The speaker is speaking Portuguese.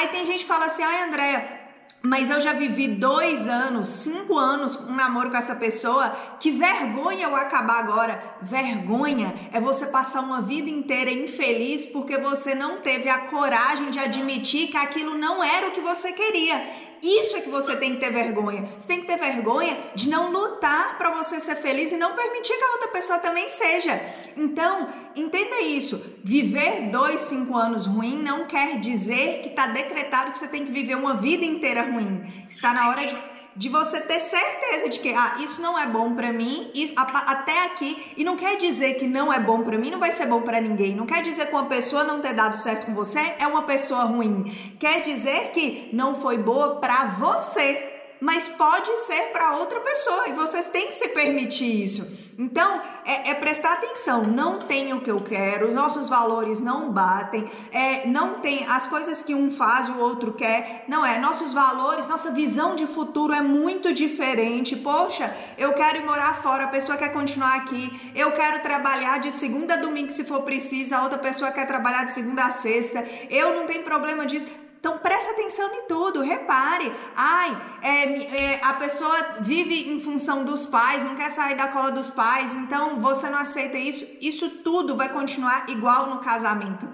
Aí tem gente que fala assim, ai Andréia, mas eu já vivi dois anos, cinco anos um namoro com essa pessoa. Que vergonha eu acabar agora. Vergonha é você passar uma vida inteira infeliz porque você não teve a coragem de admitir que aquilo não era o que você queria. Isso é que você tem que ter vergonha. Você tem que ter vergonha de não lutar para você ser feliz e não permitir que a outra pessoa também seja. Então, entenda isso. Viver dois, cinco anos ruim não quer dizer que está decretado que você tem que viver uma vida inteira ruim. Está na hora de de você ter certeza de que ah, isso não é bom para mim, isso, até aqui, e não quer dizer que não é bom para mim, não vai ser bom para ninguém. Não quer dizer que uma pessoa não ter dado certo com você é uma pessoa ruim. Quer dizer que não foi boa para você mas pode ser para outra pessoa e vocês têm que se permitir isso. Então, é, é, prestar atenção. Não tem o que eu quero, os nossos valores não batem, é, não tem as coisas que um faz o outro quer. Não é. Nossos valores, nossa visão de futuro é muito diferente. Poxa, eu quero ir morar fora, a pessoa quer continuar aqui. Eu quero trabalhar de segunda a domingo se for preciso, a outra pessoa quer trabalhar de segunda a sexta. Eu não tenho problema disso. Então presta atenção em tudo, repare. Ai, é, é, a pessoa vive em função dos pais, não quer sair da cola dos pais, então você não aceita isso. Isso tudo vai continuar igual no casamento.